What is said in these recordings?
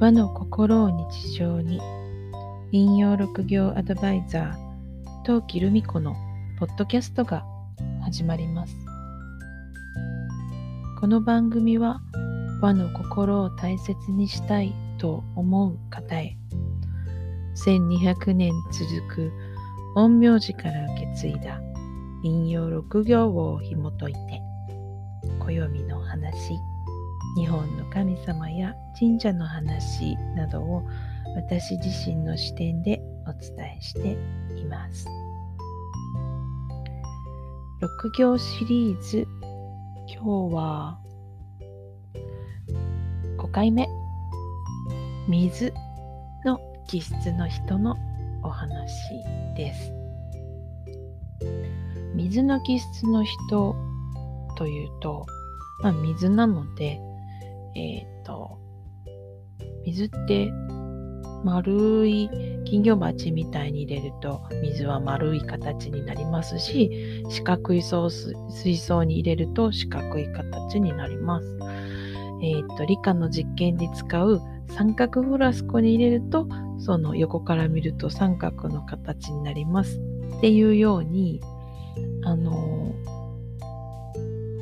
和の心を日常に。引用六行アドバイザー陶器留美子のポッドキャストが始まります。この番組は和の心を大切にしたいと思う方へ。1200年続く陰陽師から受け継いだ引用六行を紐解いて暦の話。日本の神様や神社の話などを私自身の視点でお伝えしています。六行シリーズ今日は5回目水の気質の人のお話です。水の気質の人というと、まあ、水なのでえっ、ー、と、水って丸い金魚鉢みたいに入れると水は丸い形になりますし四角い水槽に入れると四角い形になります。えっ、ー、と理科の実験で使う三角フラスコに入れるとその横から見ると三角の形になりますっていうようにあの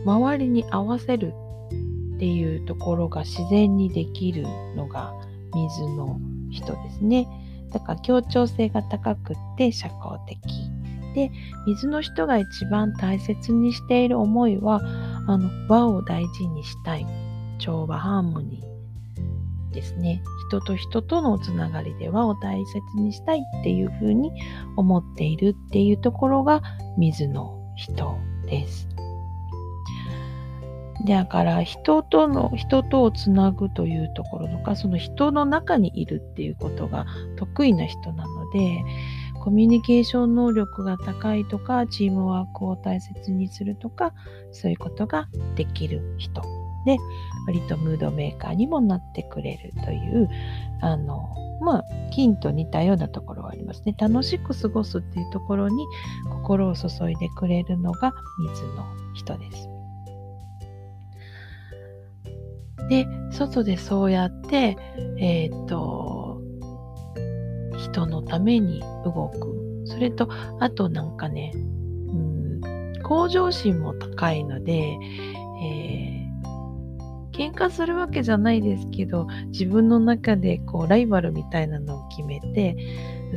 周りに合わせるっていうところが自然にできるのが水の人ですね。だから協調性が高くって社交的。で、水の人が一番大切にしている思いは、あの和を大事にしたい。調和ハーモニーですね。人と人とのつながりで和を大切にしたいっていうふうに思っているっていうところが水の人です。だから人との人とをつなぐというところとかその人の中にいるっていうことが得意な人なのでコミュニケーション能力が高いとかチームワークを大切にするとかそういうことができる人。で割とムードメーカーにもなってくれるというあのまあ金と似たようなところはありますね。楽しく過ごすっていうところに心を注いでくれるのが水の人です。で、外でそうやって、えっ、ー、と、人のために動く。それと、あとなんかね、うん、向上心も高いので、えー、喧嘩するわけじゃないですけど、自分の中でこうライバルみたいなのを決めて、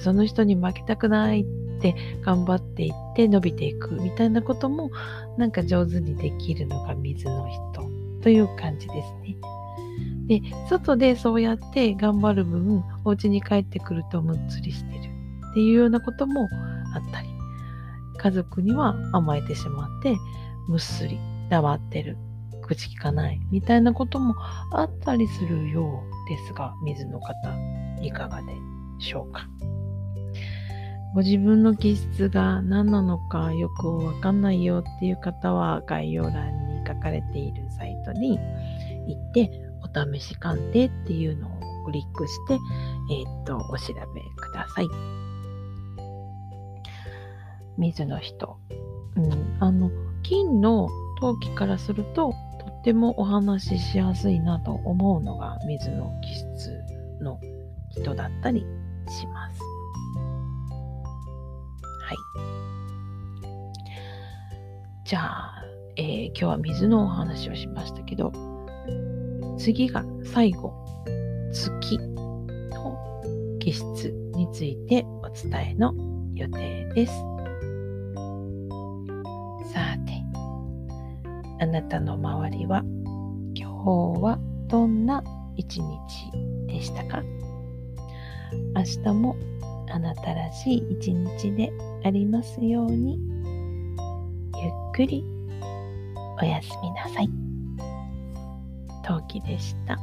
その人に負けたくないって頑張っていって伸びていくみたいなこともなんか上手にできるのが水の人という感じですね。で、外でそうやって頑張る分、お家に帰ってくるとむっつりしてるっていうようなこともあったり、家族には甘えてしまって、むっすり黙ってる、口聞かないみたいなこともあったりするようですが、水の方、いかがでしょうか？ご自分の気質が何なのかよくわかんないよっていう方は概要欄にかれているサイトに行ってお試し鑑定っていうのをクリックして、えー、っと、お調べください。水の人。うん、あの、金の陶器からすると、とってもお話ししやすいなと思うのが水の気質の人だったりします。はい。じゃあ、えー、今日は水のお話をしましたけど、次が最後、月の気質についてお伝えの予定です。さて、あなたの周りは今日はどんな一日でしたか？明日もあなたらしい一日でありますようにゆっくりおやすみなさい。陶器でした。